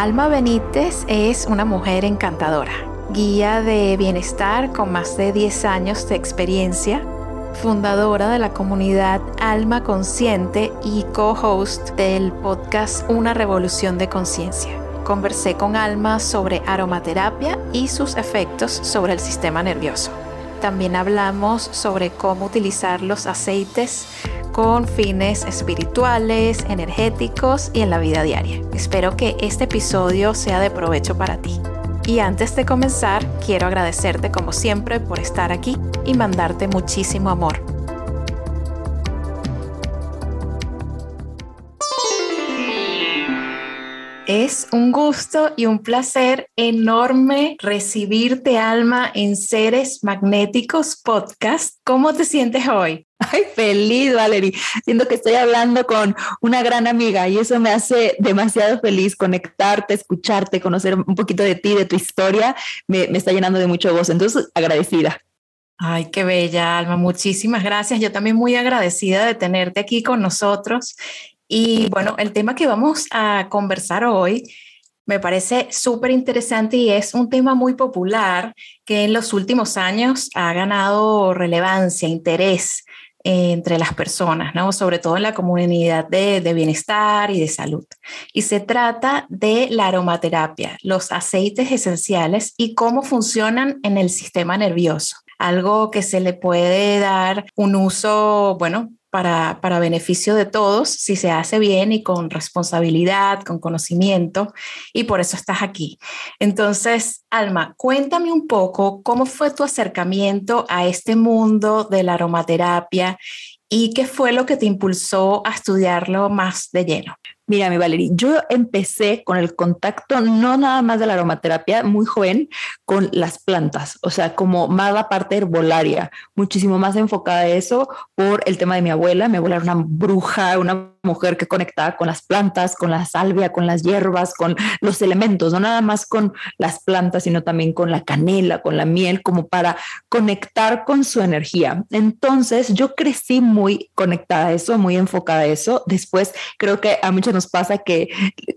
Alma Benítez es una mujer encantadora, guía de bienestar con más de 10 años de experiencia, fundadora de la comunidad Alma Consciente y co-host del podcast Una Revolución de Conciencia. Conversé con Alma sobre aromaterapia y sus efectos sobre el sistema nervioso. También hablamos sobre cómo utilizar los aceites con fines espirituales, energéticos y en la vida diaria. Espero que este episodio sea de provecho para ti. Y antes de comenzar, quiero agradecerte como siempre por estar aquí y mandarte muchísimo amor. Es un gusto y un placer enorme recibirte, Alma, en Seres Magnéticos Podcast. ¿Cómo te sientes hoy? Ay, feliz, Valerie. Siento que estoy hablando con una gran amiga y eso me hace demasiado feliz conectarte, escucharte, conocer un poquito de ti, de tu historia. Me, me está llenando de mucho gozo. Entonces, agradecida. Ay, qué bella, Alma. Muchísimas gracias. Yo también muy agradecida de tenerte aquí con nosotros. Y bueno, el tema que vamos a conversar hoy me parece súper interesante y es un tema muy popular que en los últimos años ha ganado relevancia, interés entre las personas, ¿no? sobre todo en la comunidad de, de, bienestar y de salud. Y se trata de la aromaterapia, los aceites esenciales y cómo funcionan en el sistema nervioso. Algo que se le puede dar un uso, bueno, para, para, beneficio de todos si se hace bien y con responsabilidad, con conocimiento, y por eso estás aquí. Entonces, Alma, cuéntame un poco cómo fue tu acercamiento a este mundo de la aromaterapia y qué fue lo que te impulsó a estudiarlo más de lleno. Mira, mi Valerie, yo empecé con el contacto no nada más de la aromaterapia, muy joven, con las plantas, o sea, como más la parte herbolaria, muchísimo más enfocada a eso por el tema de mi abuela. Mi abuela era una bruja, una mujer que conectaba con las plantas, con la salvia, con las hierbas, con los elementos, no nada más con las plantas, sino también con la canela, con la miel, como para conectar con su energía. Entonces, yo crecí muy conectada a eso, muy enfocada a eso. Después, creo que a muchos pasa que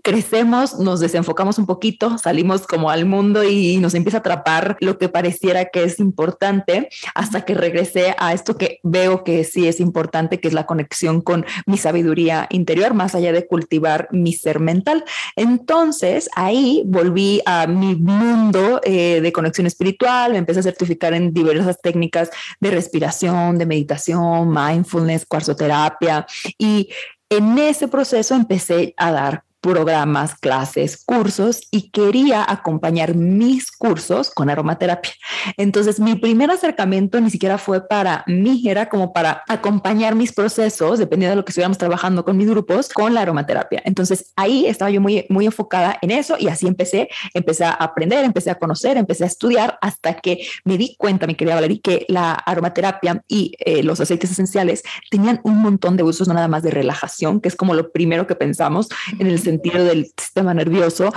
crecemos, nos desenfocamos un poquito, salimos como al mundo y nos empieza a atrapar lo que pareciera que es importante hasta que regresé a esto que veo que sí es importante, que es la conexión con mi sabiduría interior, más allá de cultivar mi ser mental. Entonces ahí volví a mi mundo eh, de conexión espiritual, me empecé a certificar en diversas técnicas de respiración, de meditación, mindfulness, cuarzoterapia y en ese proceso empecé a dar programas, clases, cursos y quería acompañar mis cursos con aromaterapia. Entonces, mi primer acercamiento ni siquiera fue para mí, era como para acompañar mis procesos, dependiendo de lo que estuviéramos trabajando con mis grupos, con la aromaterapia. Entonces, ahí estaba yo muy, muy enfocada en eso y así empecé, empecé a aprender, empecé a conocer, empecé a estudiar hasta que me di cuenta, mi querida Valerie, que la aromaterapia y eh, los aceites esenciales tenían un montón de usos, no nada más de relajación, que es como lo primero que pensamos en el sentido del sistema nervioso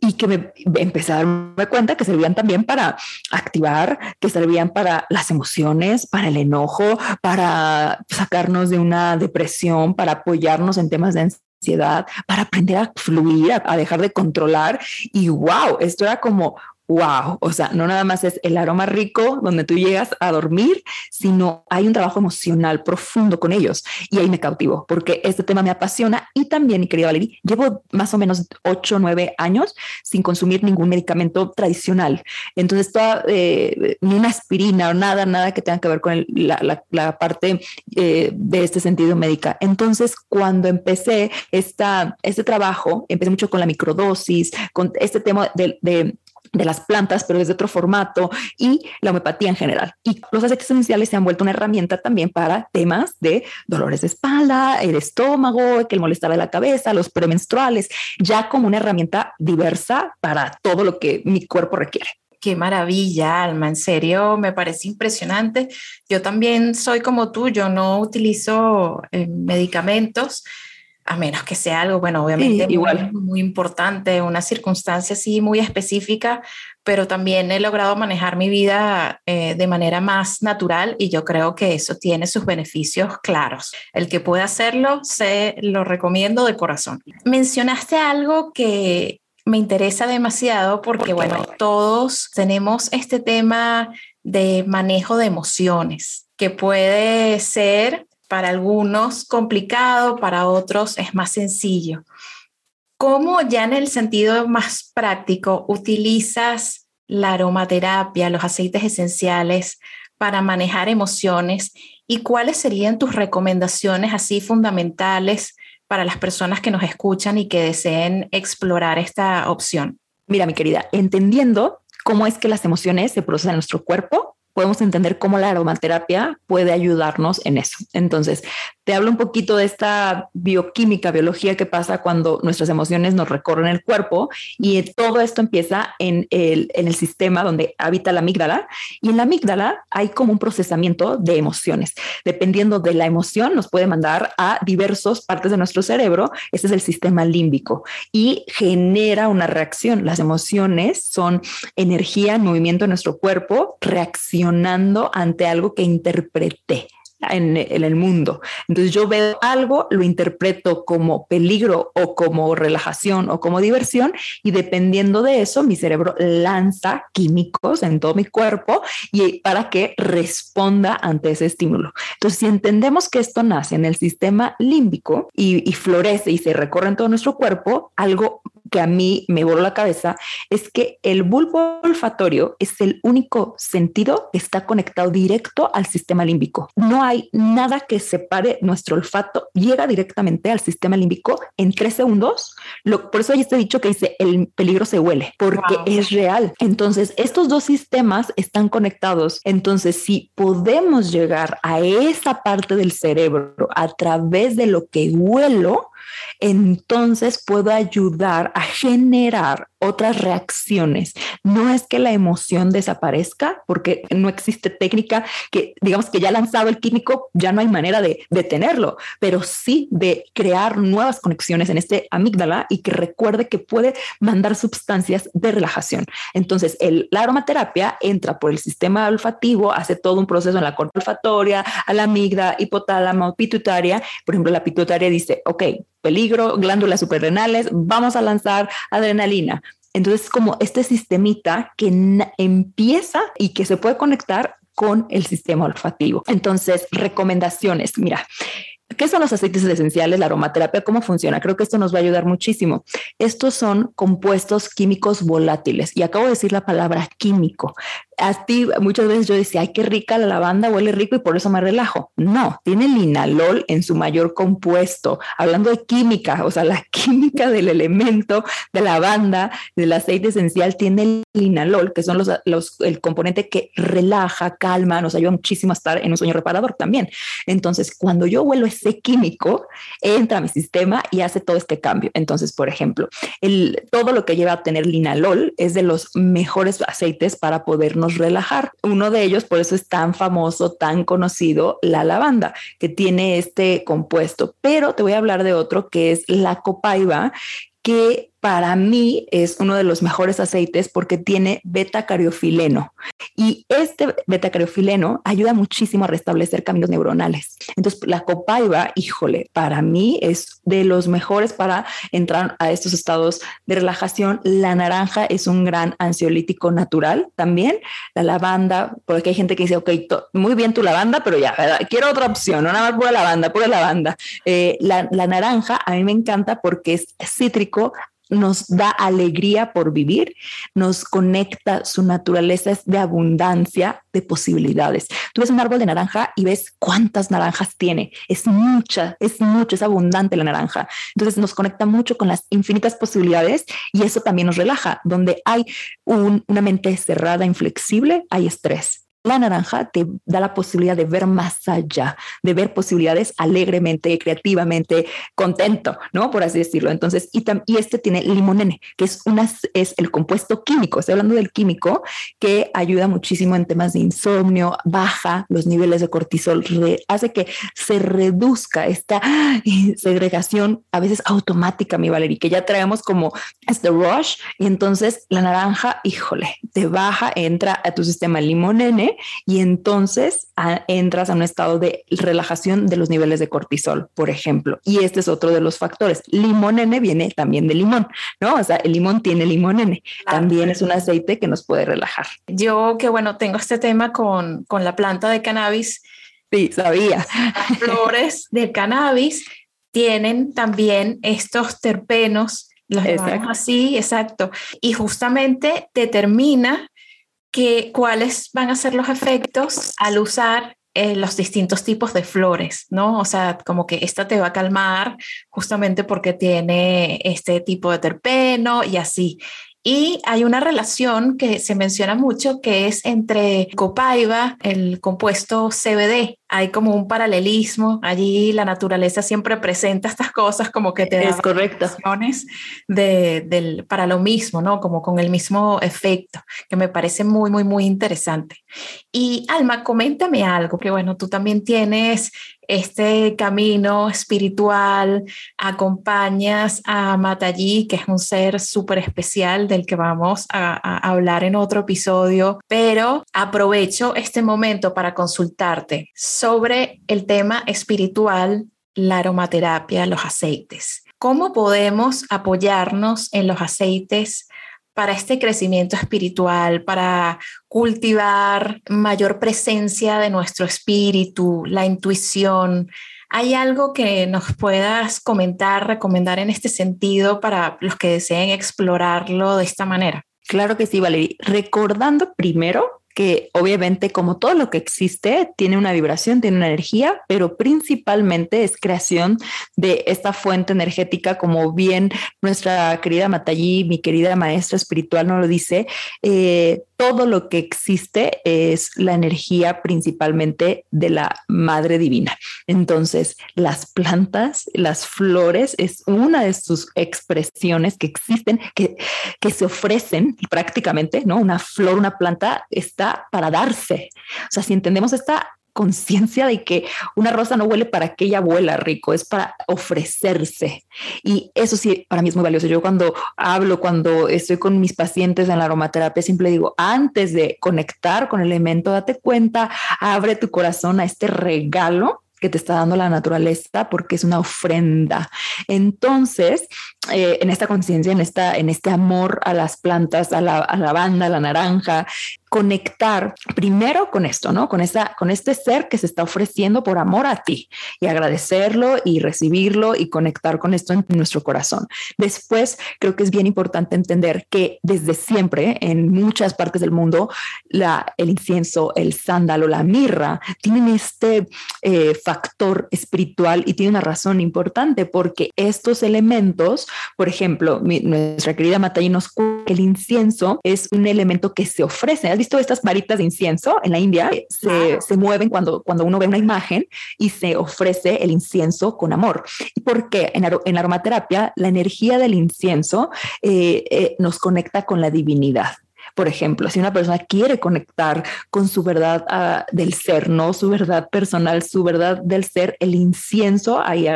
y que me empecé a darme cuenta que servían también para activar, que servían para las emociones, para el enojo, para sacarnos de una depresión, para apoyarnos en temas de ansiedad, para aprender a fluir, a dejar de controlar. Y wow, esto era como wow, o sea, no nada más es el aroma rico donde tú llegas a dormir, sino hay un trabajo emocional profundo con ellos y ahí me cautivo porque este tema me apasiona y también, mi querida Valerie, llevo más o menos 8 o 9 años sin consumir ningún medicamento tradicional. Entonces, toda, eh, ni una aspirina o nada, nada que tenga que ver con la, la, parte eh, de este sentido médica. Entonces, cuando empecé esta, este trabajo, empecé mucho con la microdosis, con este tema de, de de las plantas, pero desde otro formato y la homeopatía en general. Y los aceites esenciales se han vuelto una herramienta también para temas de dolores de espalda, el estómago, que el molestaba de la cabeza, los premenstruales, ya como una herramienta diversa para todo lo que mi cuerpo requiere. Qué maravilla, Alma, en serio, me parece impresionante. Yo también soy como tú, yo no utilizo eh, medicamentos a menos que sea algo, bueno, obviamente igual. Muy, importante, una circunstancia así muy específica, pero también he logrado manejar mi vida eh, de manera más natural y yo creo que eso tiene sus beneficios claros. El que pueda hacerlo, se lo recomiendo de corazón. Mencionaste algo que me interesa demasiado porque, bueno, todos tenemos este tema de manejo de emociones, que puede ser para algunos complicado, para otros es más sencillo. ¿Cómo ya en el sentido más práctico utilizas la aromaterapia, los aceites esenciales para manejar emociones y cuáles serían tus recomendaciones así fundamentales para las personas que nos escuchan y que deseen explorar esta opción? Mira, mi querida, entendiendo cómo es que las emociones se procesan en nuestro cuerpo, podemos entender cómo la aromaterapia puede ayudarnos en eso. Entonces, te hablo un poquito de esta bioquímica, biología que pasa cuando nuestras emociones nos recorren el cuerpo y todo esto empieza en el, en el sistema donde habita la amígdala y en la amígdala hay como un procesamiento de emociones. Dependiendo de la emoción, nos puede mandar a diversas partes de nuestro cerebro. Este es el sistema límbico y genera una reacción. Las emociones son energía en movimiento en nuestro cuerpo, reaccionando ante algo que interpreté en, el mundo. Entonces yo veo algo, lo interpreto como peligro o como relajación o como diversión y dependiendo de eso mi cerebro lanza químicos en todo mi cuerpo y para que responda ante ese estímulo. Entonces si entendemos que esto nace en el sistema límbico y, y florece y se recorre en todo nuestro cuerpo, algo que a mí me voló la cabeza es que el bulbo olfatorio es el único sentido que está conectado directo al sistema límbico. No hay nada que separe nuestro olfato, llega directamente al sistema límbico en tres segundos. por eso hay este dicho que dice el peligro se huele, porque es real. Entonces, estos dos sistemas están conectados. Entonces, si podemos llegar a esa parte del cerebro a través de lo que huelo, entonces puedo ayudar a generar otras reacciones. No es que la emoción desaparezca, porque no existe técnica que, digamos que ya lanzado el químico, ya no hay manera de detenerlo, pero sí de crear nuevas conexiones en este amígdala y que recuerde que puede mandar sustancias de relajación. Entonces, el, la aromaterapia entra por el sistema olfativo, hace todo un proceso en la corte olfatoria, a la amígdala, hipotálamo, pituitaria. Por ejemplo, la pituitaria dice, ok, peligro, glándulas suprarrenales, vamos a lanzar adrenalina. Entonces, como este sistemita que empieza y que se puede conectar con el sistema olfativo. Entonces, recomendaciones. Mira, ¿Qué son los aceites esenciales, la aromaterapia? ¿Cómo funciona? Creo que esto nos va a ayudar muchísimo. Estos son compuestos químicos volátiles y acabo de decir la palabra químico a ti muchas veces yo decía, ay, qué rica la lavanda, huele rico y por eso me relajo. No, tiene linalol en su mayor compuesto. Hablando de química, o sea, la química del elemento de lavanda, del aceite esencial, tiene linalol, que son los, los, el componente que relaja, calma, nos ayuda muchísimo a estar en un sueño reparador también. Entonces, cuando yo huelo ese químico, entra a mi sistema y hace todo este cambio. Entonces, por ejemplo, el, todo lo que lleva a tener linalol es de los mejores aceites para podernos relajar. Uno de ellos, por eso es tan famoso, tan conocido, la lavanda, que tiene este compuesto. Pero te voy a hablar de otro que es la copaiba, que para mí es uno de los mejores aceites porque tiene beta cariofileno y este beta cariofileno ayuda muchísimo a restablecer caminos neuronales. Entonces, la copaiba, híjole, para mí es de los mejores para entrar a estos estados de relajación. La naranja es un gran ansiolítico natural también. La lavanda, porque hay gente que dice, ok, muy bien tu lavanda, pero ya, quiero otra opción, no nada más pura lavanda, pura lavanda. Eh, la, la naranja a mí me encanta porque es cítrico, nos da alegría por vivir, nos conecta, su naturaleza es de abundancia, de posibilidades. Tú ves un árbol de naranja y ves cuántas naranjas tiene. Es mucha, es mucho, es abundante la naranja. Entonces nos conecta mucho con las infinitas posibilidades y eso también nos relaja. Donde hay una mente cerrada, inflexible, hay estrés. La naranja te da la posibilidad de ver más allá, de ver posibilidades alegremente, creativamente, contento, ¿no? Por así decirlo. Entonces, y, y este tiene limonene, que es, una, es el compuesto químico, estoy hablando del químico, que ayuda muchísimo en temas de insomnio, baja los niveles de cortisol, hace que se reduzca esta segregación a veces automática, mi Valerie, que ya traemos como este rush, y entonces la naranja, híjole, te baja, entra a tu sistema limonene y entonces ah, entras a un estado de relajación de los niveles de cortisol, por ejemplo. Y este es otro de los factores. Limón N viene también de limón, ¿no? O sea, el limón tiene limón N. También es un aceite que nos puede relajar. Yo que bueno, tengo este tema con, con la planta de cannabis. Sí, sabía. Las flores del cannabis tienen también estos terpenos los así, exacto. Y justamente determina que, cuáles van a ser los efectos al usar eh, los distintos tipos de flores, ¿no? O sea, como que esta te va a calmar justamente porque tiene este tipo de terpeno y así. Y hay una relación que se menciona mucho que es entre copaiba, el compuesto CBD. Hay como un paralelismo. Allí la naturaleza siempre presenta estas cosas como que te da es correcto. De, del, para lo mismo, ¿no? Como con el mismo efecto, que me parece muy, muy, muy interesante. Y Alma, coméntame algo, que bueno, tú también tienes este camino espiritual, acompañas a Matallí, que es un ser súper especial del que vamos a, a, hablar en otro episodio, pero aprovecho este momento para consultarte sobre el tema espiritual, la aromaterapia, los aceites. ¿Cómo podemos apoyarnos en los aceites para este crecimiento espiritual, para cultivar mayor presencia de nuestro espíritu, la intuición. ¿Hay algo que nos puedas comentar, recomendar en este sentido para los que deseen explorarlo de esta manera? Claro que sí, Valerie. Recordando primero que obviamente como todo lo que existe tiene una vibración, tiene una energía, pero principalmente es creación de esta fuente energética, como bien nuestra querida Matallí, mi querida maestra espiritual, nos lo dice, eh, todo lo que existe es la energía principalmente de la Madre Divina. Entonces, las plantas, las flores es una de sus expresiones que existen, que, que se ofrecen prácticamente, ¿no? Una flor, una planta está para darse. O sea, si entendemos esta conciencia de que una rosa no huele para que ella vuela rico, es para ofrecerse. Y eso sí, para mí es muy valioso. Yo cuando hablo, cuando estoy con mis pacientes en la aromaterapia, siempre digo, antes de conectar con el elemento, date cuenta, abre tu corazón a este regalo que te está dando la naturaleza porque es una ofrenda. Entonces, eh, en esta conciencia, en, esta, en este amor a las plantas, a la, a la banda, a la naranja, conectar primero con esto, ¿no? Con, esa, con este ser que se está ofreciendo por amor a ti y agradecerlo y recibirlo y conectar con esto en nuestro corazón. Después, creo que es bien importante entender que desde siempre, en muchas partes del mundo, la, el incienso, el sándalo, la mirra, tienen este eh, factor espiritual y tiene una razón importante porque estos elementos, por ejemplo, nuestra querida Matay nos que el incienso es un elemento que se ofrece visto estas varitas de incienso en la India? Se, se, mueven cuando, cuando uno ve una imagen y se ofrece el incienso con amor. ¿Y por qué? En, en aromaterapia, la energía del incienso eh, eh, nos conecta con la divinidad. Por ejemplo, si una persona quiere conectar con su verdad uh, del ser, no su verdad personal, su verdad del ser, el incienso, hay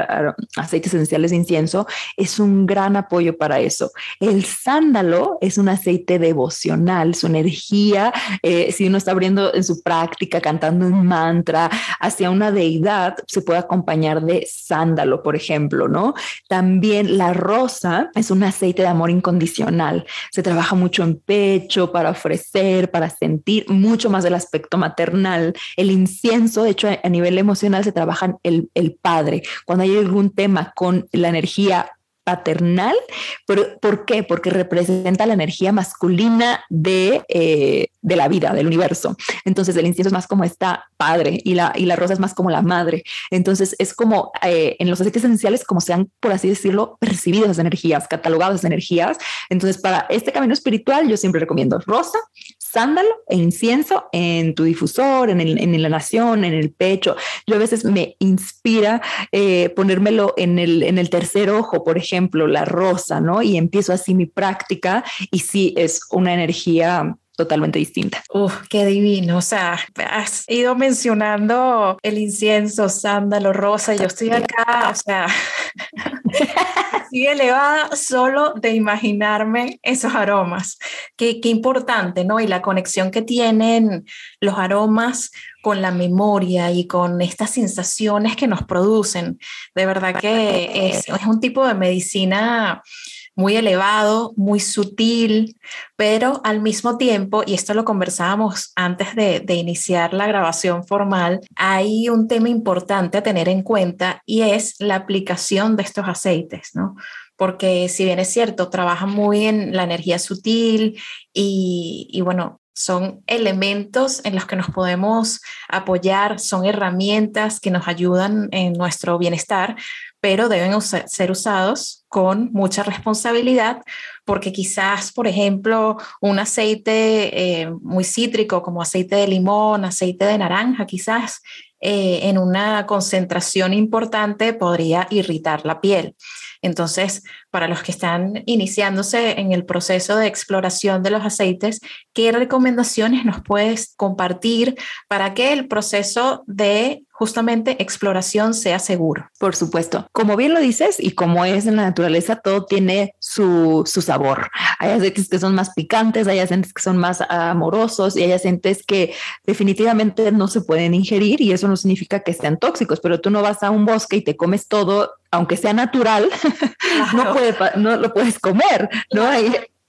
aceites esenciales de incienso, es un gran apoyo para eso. El sándalo es un aceite devocional, su energía, eh, si uno está abriendo en su práctica, cantando un mantra hacia una deidad, se puede acompañar de sándalo, por ejemplo, ¿no? También la rosa es un aceite de amor incondicional, se trabaja mucho en pecho, para ofrecer, para sentir mucho más del aspecto maternal. El incienso, de hecho, a nivel emocional se trabaja el, el padre. Cuando hay algún tema con la energía paternal. ¿Por, ¿Por, qué? Porque representa la energía masculina de, eh, de, la vida, del universo. Entonces el incienso es más como esta padre y la, y la rosa es más como la madre. Entonces es como eh, en los aceites esenciales, como se han, por así decirlo, percibido esas energías, catalogadas esas energías. Entonces para este camino espiritual yo siempre recomiendo rosa, sándalo e incienso en tu difusor, en, el, en la nación, en el pecho. Yo a veces me inspira eh, ponérmelo en el, en el tercer ojo, por ejemplo la rosa, ¿no? Y empiezo así mi práctica y sí es una energía totalmente distinta. Uf, qué divino. O sea, has ido mencionando el incienso, sándalo, rosa. Yo estoy acá, o sea, sigue elevada solo de imaginarme esos aromas. Qué, importante, ¿no? Y la conexión que tienen los aromas con la memoria y con estas sensaciones que nos producen. De verdad que es un tipo de medicina muy elevado, muy sutil, pero al mismo tiempo, y esto lo conversábamos antes de, iniciar la grabación formal, hay un tema importante a tener en cuenta y es la aplicación de estos aceites, ¿no? Porque si bien es cierto, trabaja muy en la energía sutil y, y bueno, son elementos en los que nos podemos apoyar, son herramientas que nos ayudan en nuestro bienestar, pero deben ser usados con mucha responsabilidad porque quizás, por ejemplo, un aceite eh, muy cítrico como aceite de limón, aceite de naranja, quizás eh, en una concentración importante podría irritar la piel. Entonces, para los que están iniciándose en el proceso de exploración de los aceites, ¿qué recomendaciones nos puedes compartir para que el proceso de justamente exploración sea seguro. Por supuesto. Como bien lo dices y como es en la naturaleza, todo tiene su, su sabor. Hay aceites que son más picantes, hay aceites que son más amorosos y hay aceites que definitivamente no se pueden ingerir y eso no significa que sean tóxicos, pero tú no vas a un bosque y te comes todo, aunque sea natural, no, puede, no lo puedes comer, ¿no?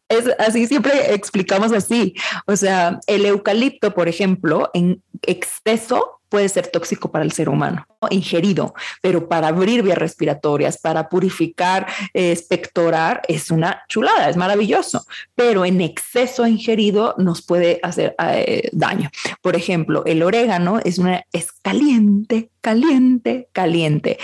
Es así, siempre explicamos así. O sea, el eucalipto, por ejemplo, en exceso puede ser tóxico para el ser humano, ingerido, pero para abrir vías respiratorias, para purificar, espectorar, es una chulada, es maravilloso, pero en exceso ingerido nos puede hacer eh, daño. Por ejemplo, el orégano es, una, es caliente, caliente, caliente.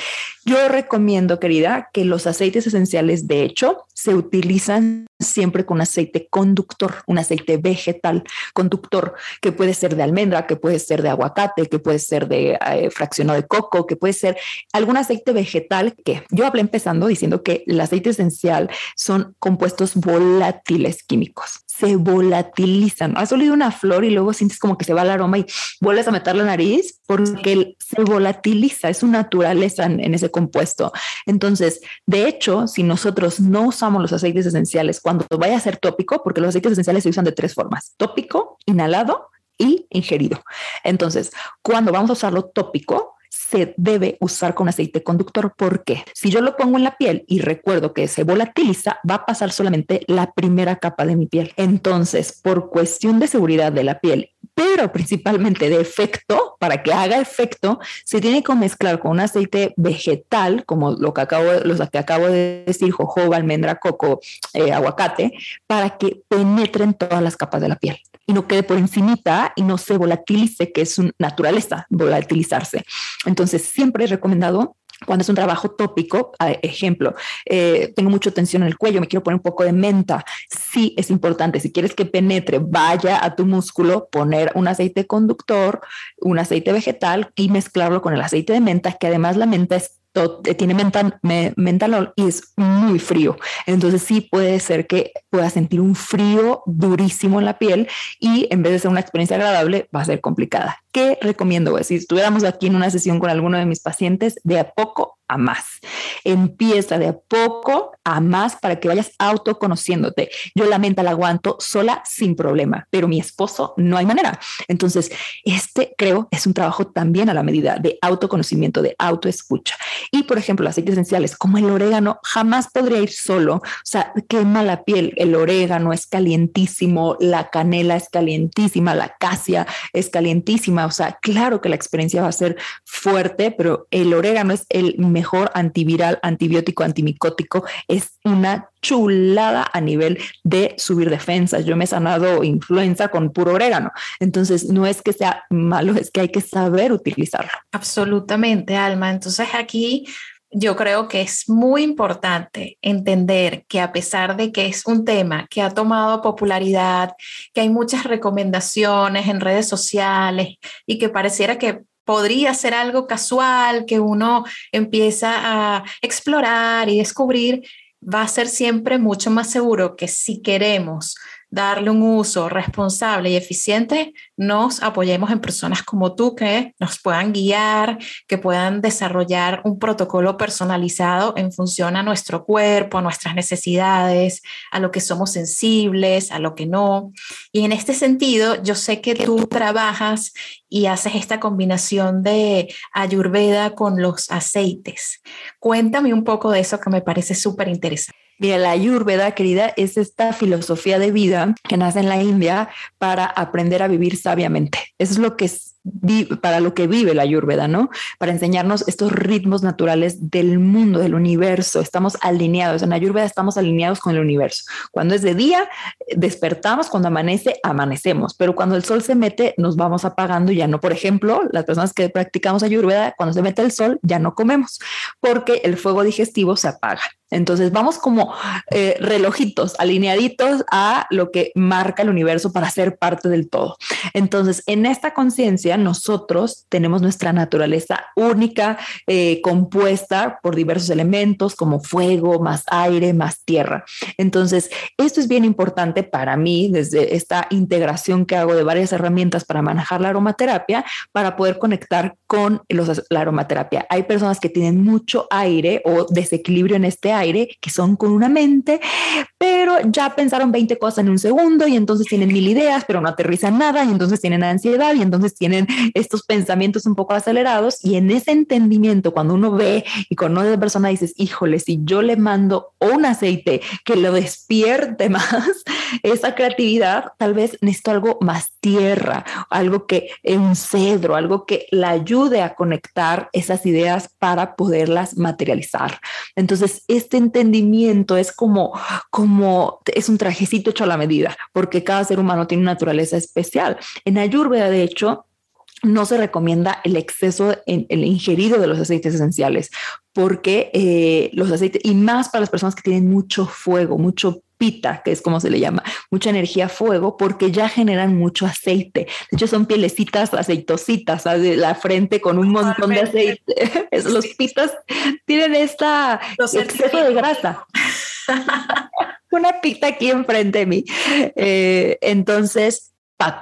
Yo recomiendo, querida, que los aceites esenciales, de hecho, se utilizan siempre con aceite conductor, un aceite vegetal conductor, que puede ser de almendra, que puede ser de aguacate, que puede ser de eh, fraccionado de coco, que puede ser algún aceite vegetal que yo hablé empezando diciendo que el aceite esencial son compuestos volátiles químicos, se volatilizan. Has olido una flor y luego sientes como que se va el aroma y vuelves a meter la nariz porque se volatiliza, es su naturaleza en, ese compuesto. Entonces, de hecho, si nosotros no usamos los aceites esenciales cuando vaya a ser tópico, porque los aceites esenciales se usan de tres formas, tópico, inhalado y ingerido. Entonces, cuando vamos a usarlo tópico, se debe usar con aceite conductor. Porque si yo lo pongo en la piel y recuerdo que se volatiliza, va a pasar solamente la primera capa de mi piel. Entonces, por cuestión de seguridad de la piel, pero principalmente de efecto, para que haga efecto, se tiene que mezclar con un aceite vegetal, como lo que acabo, los que acabo de decir, jojoba, almendra, coco, eh, aguacate, para que penetren todas las capas de la piel y no quede por encimita y no se volatilice, que es su naturaleza, volatilizarse. Entonces, siempre he recomendado cuando es un trabajo tópico, ejemplo, eh, tengo mucha tensión en el cuello, me quiero poner un poco de menta. Sí, es importante. Si quieres que penetre, vaya a tu músculo, poner un aceite conductor, un aceite vegetal y mezclarlo con el aceite de menta, que además la menta es tiene mental, y es muy frío. Entonces sí puede ser que pueda sentir un frío durísimo en la piel y en vez de ser una experiencia agradable va a ser complicada. ¿Qué recomiendo? Si estuviéramos aquí en una sesión con alguno de mis pacientes, de a poco a más. Empieza de a poco a más para que vayas autoconociéndote. Yo la menta la aguanto sola sin problema, pero mi esposo no hay manera. Entonces, este creo es un trabajo también a la medida de autoconocimiento, de autoescucha. Y por ejemplo, los aceites esenciales como el orégano jamás podría ir solo. O sea, quema la piel. El orégano es calientísimo, la canela es calientísima, la acacia es calientísima. O sea, claro que la experiencia va a ser fuerte, pero el orégano es el mejor mejor antiviral, antibiótico, antimicótico. Es una chulada a nivel de subir defensas. Yo me he sanado influenza con puro orégano. Entonces, no es que sea malo, es que hay que saber utilizarlo. Absolutamente, Alma. Entonces, aquí yo creo que es muy importante entender que a pesar de que es un tema que ha tomado popularidad, que hay muchas recomendaciones en redes sociales y que pareciera que podría ser algo casual, que uno empieza a explorar y descubrir, va a ser siempre mucho más seguro que si queremos darle un uso responsable y eficiente, nos apoyemos en personas como tú que nos puedan guiar, que puedan desarrollar un protocolo personalizado en función a nuestro cuerpo, a nuestras necesidades, a lo que somos sensibles, a lo que no. Y en este sentido, yo sé que tú trabajas y haces esta combinación de ayurveda con los aceites. Cuéntame un poco de eso que me parece súper interesante. Mira, la Ayurveda, querida, es esta filosofía de vida que nace en la India para aprender a vivir sabiamente. Eso es lo que es para lo que vive la Ayurveda, ¿no? Para enseñarnos estos ritmos naturales del mundo, del universo. Estamos alineados. En Ayurveda estamos alineados con el universo. Cuando es de día, despertamos. Cuando amanece, amanecemos. Pero cuando el sol se mete, nos vamos apagando. Ya no, por ejemplo, las personas que practicamos Ayurveda, cuando se mete el sol, ya no comemos porque el fuego digestivo se apaga. Entonces vamos como eh, relojitos alineaditos a lo que marca el universo para ser parte del todo. Entonces, en esta nosotros tenemos nuestra naturaleza única, eh, compuesta por diversos elementos como fuego, más aire, más tierra. Entonces, esto es bien importante para mí desde esta integración que hago de varias herramientas para manejar la aromaterapia, para poder conectar con los, la aromaterapia. Hay personas que tienen mucho aire o desequilibrio en este aire, que son con una mente, pero ya pensaron 20 cosas en un segundo y entonces tienen mil ideas, pero no aterrizan nada y entonces tienen ansiedad y entonces tienen estos pensamientos un poco acelerados y en ese entendimiento, cuando uno ve y conoce a la persona, dices, híjole, si yo le mando un aceite que lo despierte más, esa creatividad, tal vez necesito algo más tierra, algo que un cedro, algo que la ayude a conectar esas ideas para poderlas materializar. Entonces, este entendimiento es como, como, es un trajecito hecho a la medida, porque cada ser humano tiene una naturaleza especial. En Ayurveda, de hecho, no se recomienda el exceso en el ingerido de los aceites esenciales porque eh, los aceites y más para las personas que tienen mucho fuego, mucho pita, que es como se le llama, mucha energía fuego, porque ya generan mucho aceite. De hecho, son pielecitas aceitositas, la frente con un montón de aceite. los pitas tienen esta exceso de grasa. Una pita aquí enfrente de mí. Eh, entonces,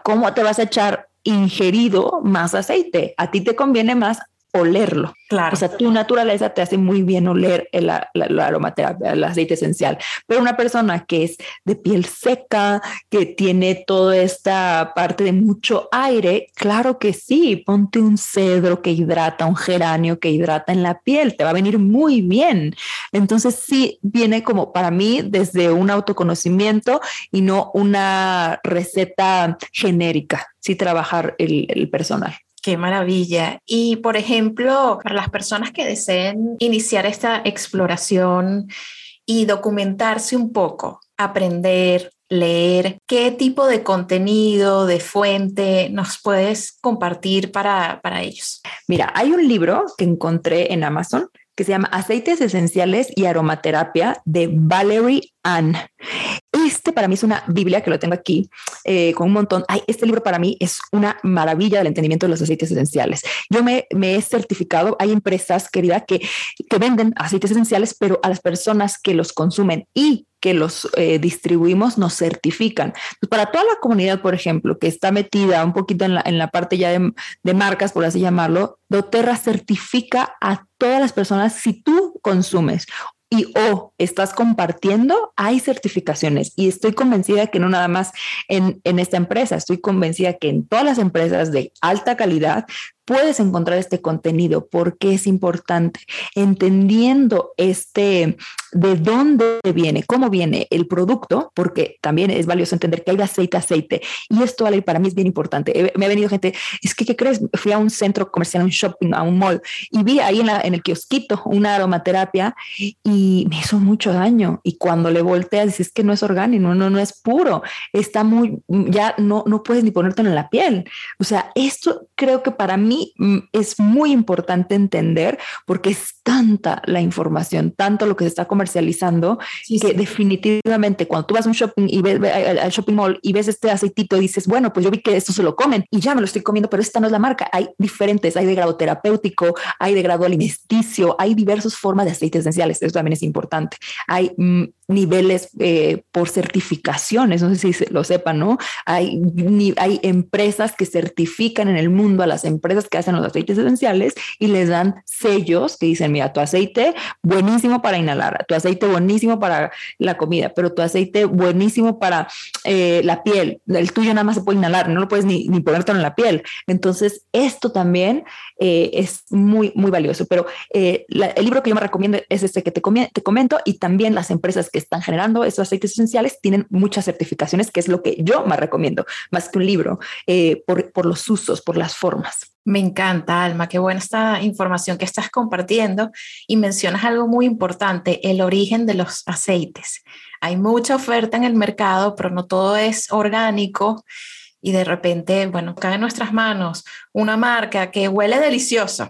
¿cómo te vas a echar ingerido más aceite. A ti te conviene más olerlo. Claro. O sea, tu naturaleza te hace muy bien oler la, aromaterapia, el aceite esencial. Pero una persona que es de piel seca, que tiene toda esta parte de mucho aire, claro que sí, ponte un cedro que hidrata, un geranio que hidrata en la piel, te va a venir muy bien. Entonces sí viene como para mí desde un autoconocimiento y no una receta genérica, sí trabajar el, el personal. Qué maravilla. Y por ejemplo, para las personas que deseen iniciar esta exploración y documentarse un poco, aprender, leer, ¿qué tipo de contenido, de fuente nos puedes compartir para, para ellos? Mira, hay un libro que encontré en Amazon que se llama Aceites Esenciales y Aromaterapia de Valerie Ann. Este para mí es una Biblia que lo tengo aquí eh, con un montón. Ay, este libro para mí es una maravilla del entendimiento de los aceites esenciales. Yo me, me he certificado, hay empresas, querida, que, que venden aceites esenciales, pero a las personas que los consumen y que los eh, distribuimos nos certifican. Pues para toda la comunidad, por ejemplo, que está metida un poquito en la, en la parte ya de, de, marcas, por así llamarlo, doTERRA certifica a todas las personas si tú consumes y o estás compartiendo, hay certificaciones. Y estoy convencida que no nada más en, en esta empresa, estoy convencida que en todas las empresas de alta calidad puedes encontrar este contenido, por qué es importante, entendiendo este de dónde viene, cómo viene el producto, porque también es valioso entender que hay de aceite a aceite. Y esto, para mí es bien importante. Me ha venido gente, es que, ¿qué crees? Fui a un centro comercial, a un shopping, a un mall, y vi ahí en, la, en el kiosquito una aromaterapia y me hizo mucho daño. Y cuando le volteas, dices que no es orgánico, no, no es puro, está muy, ya no, no puedes ni ponértelo en la piel. O sea, esto creo que para mí mm, es muy importante entender porque es tanta la información, tanto lo que se está comercializando, que definitivamente cuando tú vas a un shopping y ves al shopping mall y ves este aceitito y dices, bueno, pues yo vi que esto se lo comen y ya me lo estoy comiendo, pero esta no es la marca. Hay diferentes, hay de grado terapéutico, hay de grado alimenticio, hay diversas formas de aceites esenciales. Eso también es importante. Hay mm, niveles eh, por certificaciones, no sé si lo sepan, ¿no? Hay, hay empresas que certifican en el mundo a las empresas que hacen los aceites esenciales y les dan sellos que dicen, mira, tu aceite buenísimo para inhalar, tu aceite buenísimo para la comida, pero tu aceite buenísimo para eh, la piel, el tuyo nada más se puede inhalar, no lo puedes ni, ni ponértelo en la piel. Entonces, esto también eh, es muy, muy valioso, pero el libro que yo me recomiendo es este que te, te comento y también las empresas que están generando esos aceites esenciales tienen muchas certificaciones, que es lo que yo más recomiendo, más que un libro, eh, por, por los usos, por las formas. Me encanta, Alma, qué buena esta información que estás compartiendo y mencionas algo muy importante, el origen de los aceites. Hay mucha oferta en el mercado, pero no todo es orgánico y de repente, bueno, cae en nuestras manos una marca que huele delicioso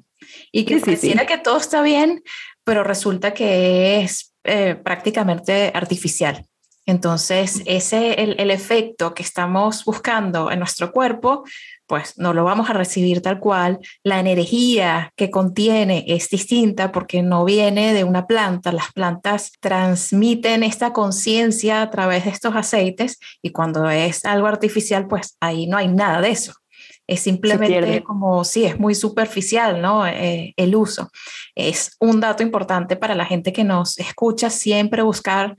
y que sí, que todo está bien, pero resulta que es eh, prácticamente artificial. Entonces, ese el, el, efecto que estamos buscando en nuestro cuerpo, pues no lo vamos a recibir tal cual. La energía que contiene es distinta porque no viene de una planta. Las plantas transmiten esta conciencia a través de estos aceites y cuando es algo artificial, pues ahí no hay nada de eso. Es simplemente como, sí, es muy superficial, ¿no? Eh, el uso. Es un dato importante para la gente que nos escucha, siempre buscar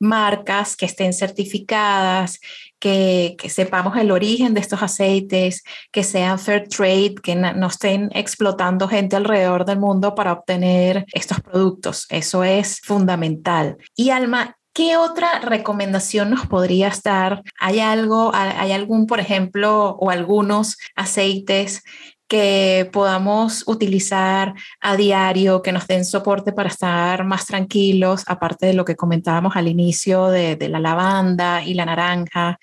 marcas que estén certificadas, que, que, sepamos el origen de estos aceites, que sean fair trade, que no estén explotando gente alrededor del mundo para obtener estos productos. Eso es fundamental. Y Alma, ¿Qué otra recomendación nos podrías dar? ¿Hay algo, hay algún, por ejemplo, o algunos aceites que podamos utilizar a diario, que nos den soporte para estar más tranquilos, aparte de lo que comentábamos al inicio de, de la lavanda y la naranja,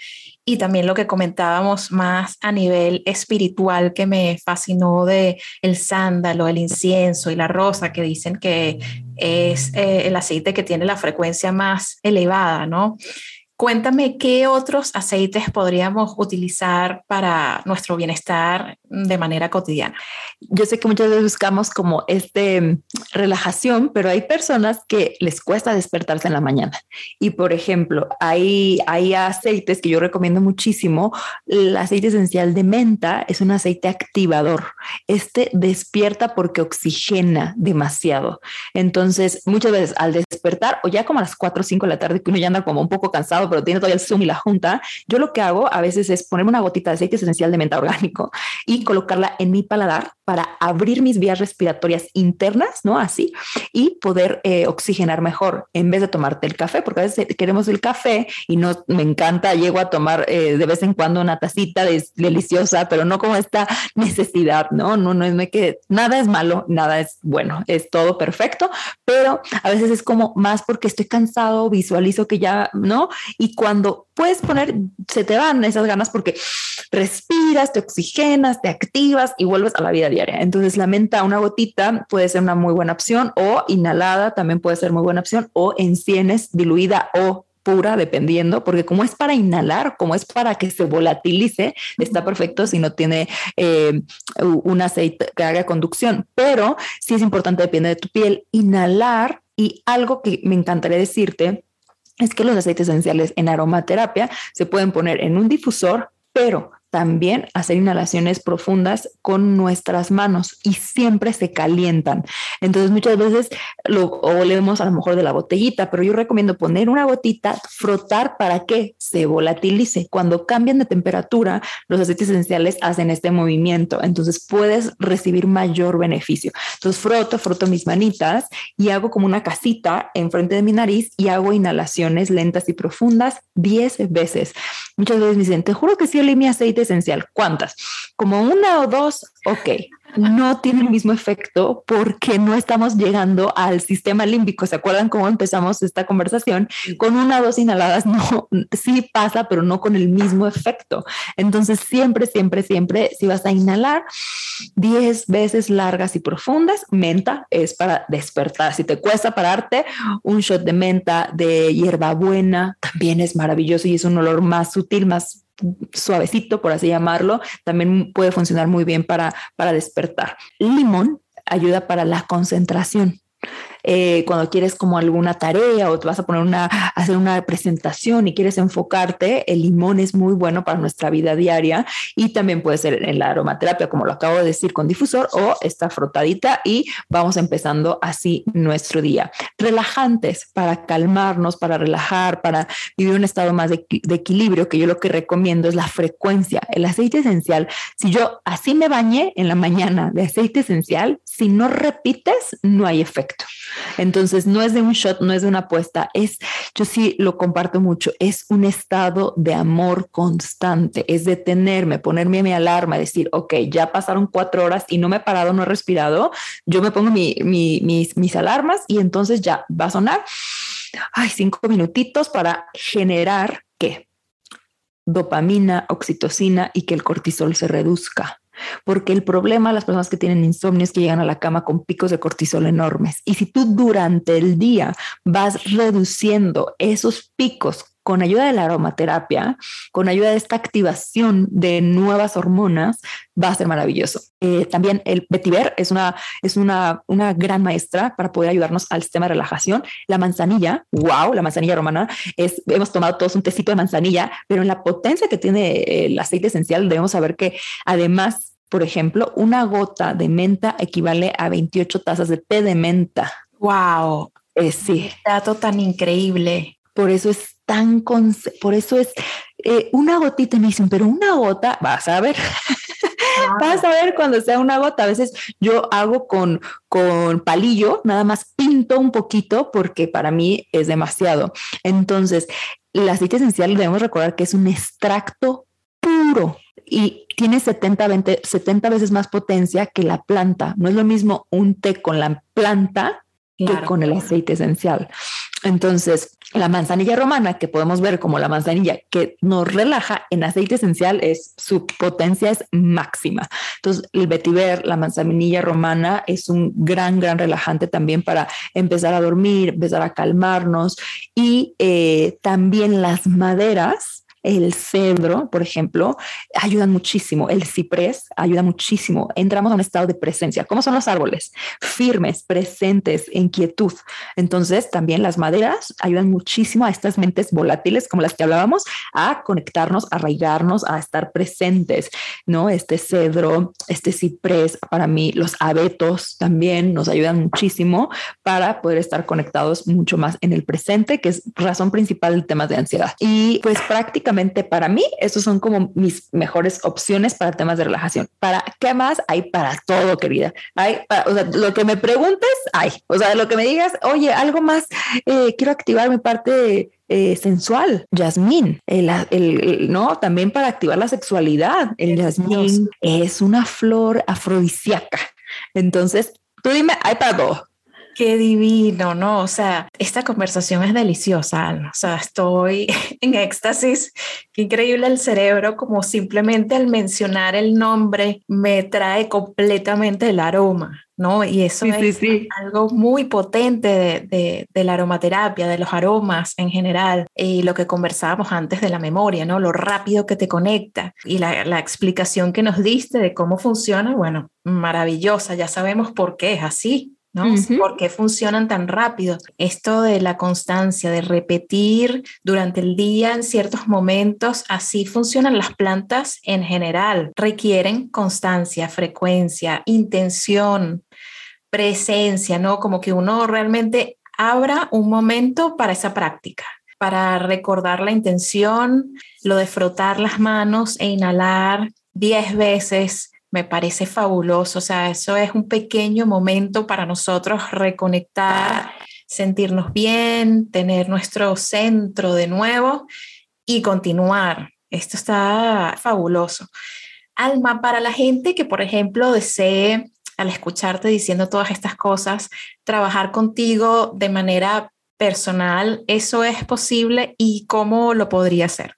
y también lo que comentábamos más a nivel espiritual que me fascinó de el sándalo, el incienso y la rosa, que dicen que es eh, el aceite que tiene la frecuencia más elevada, ¿no? Cuéntame qué otros aceites podríamos utilizar para nuestro bienestar de manera cotidiana. Yo sé que muchas veces buscamos como este relajación, pero hay personas que les cuesta despertarse en la mañana. Y por ejemplo, hay, hay aceites que yo recomiendo muchísimo. El aceite esencial de menta es un aceite activador. Este despierta porque oxigena demasiado. Entonces, muchas veces al despertar o ya como a las 4 o 5 de la tarde que uno ya anda como un poco cansado, pero tiene todavía el Zoom y la junta, yo lo que hago a veces es ponerme una gotita de aceite esencial de menta orgánico y colocarla en mi paladar para abrir mis vías respiratorias internas, ¿no? Así, y poder eh, oxigenar mejor en vez de tomarte el café, porque a veces queremos el café y no me encanta, llego a tomar eh, de vez en cuando una tacita deliciosa, pero no como esta necesidad, ¿no? No, no es que nada es malo, nada es bueno, es todo perfecto, pero a veces es como más porque estoy cansado, visualizo que ya, ¿no? Y cuando puedes poner, se te van esas ganas porque respiras, te oxigenas, te activas y vuelves a la vida diaria. Entonces la menta, una gotita puede ser una muy buena opción o inhalada también puede ser muy buena opción o en sienes diluida o pura, dependiendo, porque como es para inhalar, como es para que se volatilice, está perfecto si no tiene eh, un aceite que haga conducción, pero sí es importante, depende de tu piel, inhalar y algo que me encantaría decirte es que los aceites esenciales en aromaterapia se pueden poner en un difusor, pero también hacer inhalaciones profundas con nuestras manos y siempre se calientan. Entonces muchas veces lo olemos a lo mejor de la botellita, pero yo recomiendo poner una gotita, frotar para que se volatilice. Cuando cambian de temperatura, los aceites esenciales hacen este movimiento, entonces puedes recibir mayor beneficio. Entonces froto, froto mis manitas y hago como una casita enfrente de mi nariz y hago inhalaciones lentas y profundas 10 veces. Muchas veces me dicen, te juro que sí olí mi aceite esencial. ¿Cuántas? Como una o dos, ok no tiene el mismo efecto porque no estamos llegando al sistema límbico. ¿Se acuerdan cómo empezamos esta conversación? Con una o dos inhaladas, no, sí pasa, pero no con el mismo efecto. Entonces, siempre, siempre, siempre, si vas a inhalar 10 veces largas y profundas, menta es para despertar. Si te cuesta pararte, un shot de menta, de hierbabuena, también es maravilloso y es un olor más sutil, más suavecito, por así llamarlo, también puede funcionar muy bien para, para despertar. Limón ayuda para la concentración. Eh, cuando quieres como alguna tarea o te vas a poner una, hacer una presentación y quieres enfocarte, el limón es muy bueno para nuestra vida diaria y también puede ser en la aromaterapia, como lo acabo de decir, con difusor o esta frotadita y vamos empezando así nuestro día. Relajantes para calmarnos, para relajar, para vivir un estado más de, de equilibrio, que yo lo que recomiendo es la frecuencia. El aceite esencial, si yo así me bañé en la mañana de aceite esencial, si no repites, no hay efecto. Entonces, no es de un shot, no es de una apuesta, es, yo sí lo comparto mucho, es un estado de amor constante, es detenerme, ponerme mi alarma, decir, ok, ya pasaron cuatro horas y no me he parado, no he respirado, yo me pongo mis, mis alarmas y entonces ya va a sonar, ay, cinco minutitos para generar qué? Dopamina, oxitocina y que el cortisol se reduzca porque el problema las personas que tienen insomnio es que llegan a la cama con picos de cortisol enormes. Y si tú durante el día vas reduciendo esos picos con ayuda de la aromaterapia, con ayuda de esta activación de nuevas hormonas, va a ser maravilloso. Eh, también el vetiver es una, es una, una gran maestra para poder ayudarnos al sistema de relajación. La manzanilla, wow, la manzanilla romana, es, hemos tomado todos un tecito de manzanilla, pero en la potencia que tiene el aceite esencial debemos saber que además por ejemplo, una gota de menta equivale a 28 tazas de té de menta. ¡Wow! Eh, sí. dato tan increíble. Por eso es tan, por eso es eh, una gotita, me dicen, pero una gota, vas a ver. Vas a ver cuando sea una gota. A veces yo hago con, con palillo, nada más pinto un poquito porque para mí es demasiado. Entonces, el aceite esencial debemos recordar que es un extracto puro y tiene 70, 20, 70 veces más potencia que la planta. No es lo mismo un té con la planta que con el aceite esencial. Entonces, la manzanilla romana, que podemos ver como la manzanilla que nos relaja en aceite esencial, es su potencia es máxima. Entonces, el vetiver, la manzanilla romana, es un gran, gran relajante también para empezar a dormir, empezar a calmarnos y eh, también las maderas el cedro, por ejemplo, ayudan muchísimo. El ciprés ayuda muchísimo. Entramos a un estado de presencia. ¿Cómo son los árboles? Firmes, presentes, en quietud. Entonces, también las maderas ayudan muchísimo a estas mentes volátiles, como las que hablábamos, a conectarnos, a arraigarnos, a estar presentes, ¿no? Este cedro, este ciprés, para mí, los abetos también nos ayudan muchísimo para poder estar conectados mucho más en el presente, que es razón principal del tema de ansiedad. Y pues prácticamente para mí, estos son como mis mejores opciones para temas de relajación. ¿Para qué más? Hay para todo, querida. Hay, o sea, lo que me preguntes, hay. O sea, lo que me digas, oye, algo más, eh, quiero activar mi parte eh, sensual, jazmín, el, el, no, también para activar la sexualidad. El jazmín es una flor afrodisíaca. Entonces, tú dime, hay para todo. Qué divino, ¿no? O sea, esta conversación es deliciosa, o sea, estoy en éxtasis, qué increíble el cerebro, como simplemente al mencionar el nombre me trae completamente el aroma, ¿no? Y eso es algo muy potente de, de, la aromaterapia, de los aromas en general, y lo que conversábamos antes de la memoria, ¿no? Lo rápido que te conecta y la, la explicación que nos diste de cómo funciona, bueno, maravillosa, ya sabemos por qué es así. ¿No? ¿Por qué funcionan tan rápido? Esto de la constancia, de repetir durante el día en ciertos momentos, así funcionan las plantas en general. Requieren constancia, frecuencia, intención, presencia, ¿no? Como que uno realmente abra un momento para esa práctica para recordar la intención, lo de frotar las manos e inhalar 10 veces me parece fabuloso. O sea, eso es un pequeño momento para nosotros reconectar, sentirnos bien, tener nuestro centro de nuevo y continuar. Esto está fabuloso. Alma, para la gente que, por ejemplo, desee, al escucharte diciendo todas estas cosas, trabajar contigo de manera personal, ¿eso es posible y cómo lo podría hacer?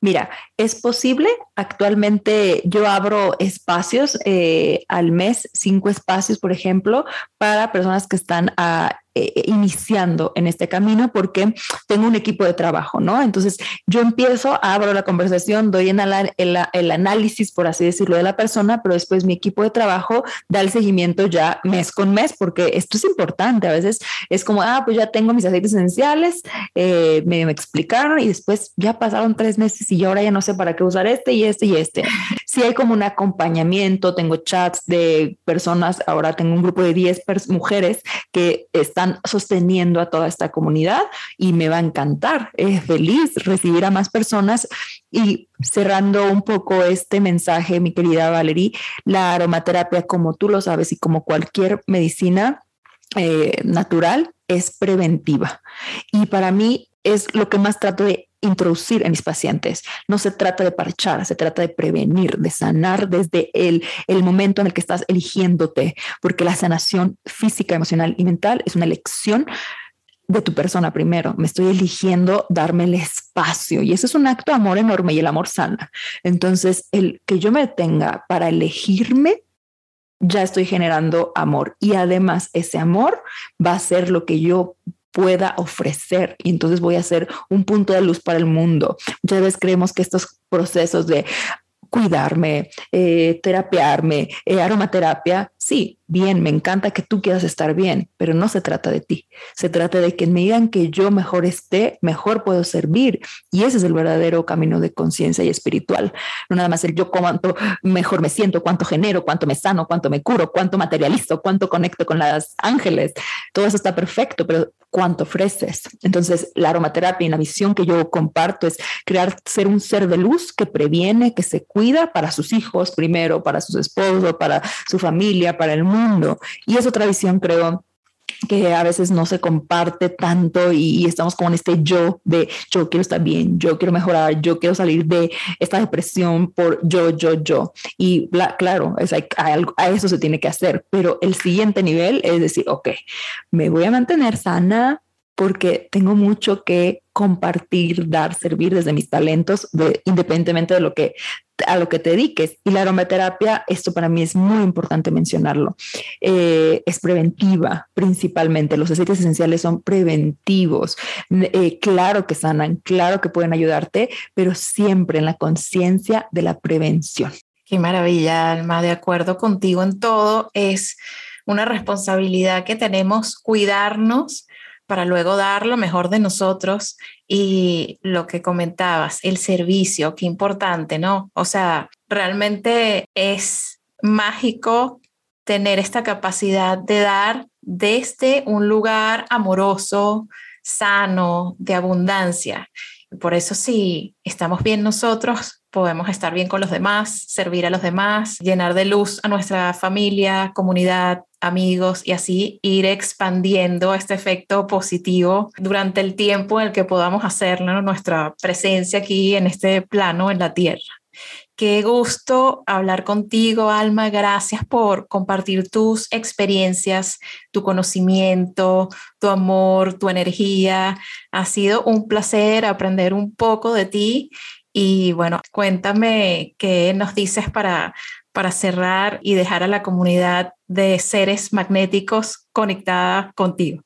Mira, es posible. Actualmente yo abro espacios eh, al mes, cinco espacios, por ejemplo, para personas que están a, eh, eh, iniciando en este camino porque tengo un equipo de trabajo, ¿no? Entonces yo empiezo, abro la conversación, doy en el, el, análisis, por así decirlo, de la persona, pero después mi equipo de trabajo da el seguimiento ya mes con mes porque esto es importante. A veces es como, ah, pues ya tengo mis aceites esenciales, eh, me, explicaron y después ya pasaron tres meses y ahora ya no sé para qué usar este y este y este. Si hay como un acompañamiento, tengo chats de personas, ahora tengo un grupo de 10 mujeres que están sosteniendo a toda esta comunidad y me va a encantar. Es feliz recibir a más personas y cerrando un poco este mensaje, mi querida Valerie, la aromaterapia, como tú lo sabes y como cualquier medicina eh, natural, es preventiva. Y para mí es lo que más trato de introducir en mis pacientes. No se trata de parchar, se trata de prevenir, de sanar desde el, el momento en el que estás eligiéndote, porque la sanación física, emocional y mental es una elección de tu persona primero. Me estoy eligiendo darme el espacio y eso es un acto de amor enorme y el amor sana. Entonces, el que yo me tenga para elegirme ya estoy generando amor y además ese amor va a ser lo que yo pueda ofrecer y entonces voy a ser un punto de luz para el mundo. Muchas veces creemos que estos procesos de cuidarme, eh, terapiarme, eh, aromaterapia, sí, bien, me encanta que tú quieras estar bien, pero no se trata de ti. Se trata de que en medida en que yo mejor esté, mejor puedo servir. Y ese es el verdadero camino de conciencia y espiritual. No nada más el yo cuánto mejor me siento, cuánto genero, cuánto me sano, cuánto me curo, cuánto materializo, cuánto conecto con las ángeles. Todo eso está perfecto, pero cuánto ofreces. Entonces, la aromaterapia y la visión que yo comparto es crear, ser un ser de luz que previene, que se cuida para sus hijos primero, para sus esposos, para su familia, para el mundo. Y es otra visión, creo, que a veces no se comparte tanto y, estamos con este yo de yo quiero estar bien, yo quiero mejorar, yo quiero salir de esta depresión por yo, yo, yo. Y claro, es, a eso se tiene que hacer, pero el siguiente nivel es decir, ok, me voy a mantener sana, porque tengo mucho que compartir, dar, servir desde mis talentos, independientemente de lo que a lo que te dediques. Y la aromaterapia, esto para mí es muy importante mencionarlo, eh, es preventiva principalmente. Los aceites esenciales son preventivos. Eh, claro que sanan, claro que pueden ayudarte, pero siempre en la conciencia de la prevención. Qué maravilla, Alma, de acuerdo contigo en todo. Es una responsabilidad que tenemos cuidarnos para luego dar lo mejor de nosotros y lo que comentabas, el servicio, qué importante, ¿no? O sea, realmente es mágico tener esta capacidad de dar desde un lugar amoroso, sano, de abundancia. Por eso si estamos bien nosotros, podemos estar bien con los demás, servir a los demás, llenar de luz a nuestra familia, comunidad, amigos y así ir expandiendo este efecto positivo durante el tiempo en el que podamos hacerlo, nuestra presencia aquí en este plano en la tierra. Qué gusto hablar contigo, Alma. Gracias por compartir tus experiencias, tu conocimiento, tu amor, tu energía. Ha sido un placer aprender un poco de ti. Y bueno, cuéntame qué nos dices para, para cerrar y dejar a la comunidad de seres magnéticos conectada contigo?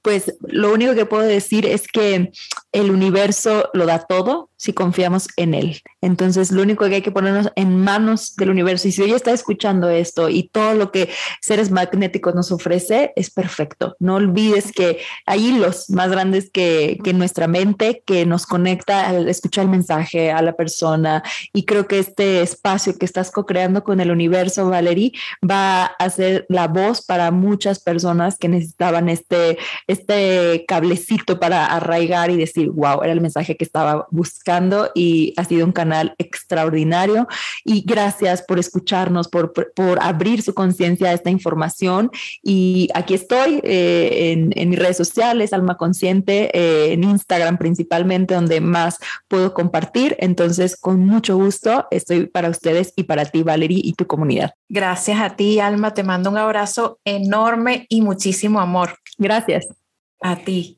Pues lo único que puedo decir es que el universo lo da todo si confiamos en él. Entonces, lo único que hay que ponernos en manos del universo. Y si hoy está escuchando esto y todo lo que seres magnéticos nos ofrece es perfecto. No olvides que hay hilos más grandes que, nuestra mente que nos conecta al escuchar el mensaje a la persona. Y creo que este espacio que estás co-creando con el universo, Valerie, va a ser la voz para muchas personas que necesitaban este, este cablecito para arraigar y decir, wow, era el mensaje que estaba buscando y ha sido un canal extraordinario. Y gracias por escucharnos, por, por, abrir su conciencia a esta información. Y aquí estoy eh, en, en, mis redes sociales, Alma Consciente, eh, en Instagram principalmente, donde más puedo compartir. Entonces, con mucho gusto, estoy para ustedes y para ti, Valerie, y tu comunidad. Gracias a ti, Alma. Te mando un abrazo enorme y muchísimo amor. Gracias. A ti.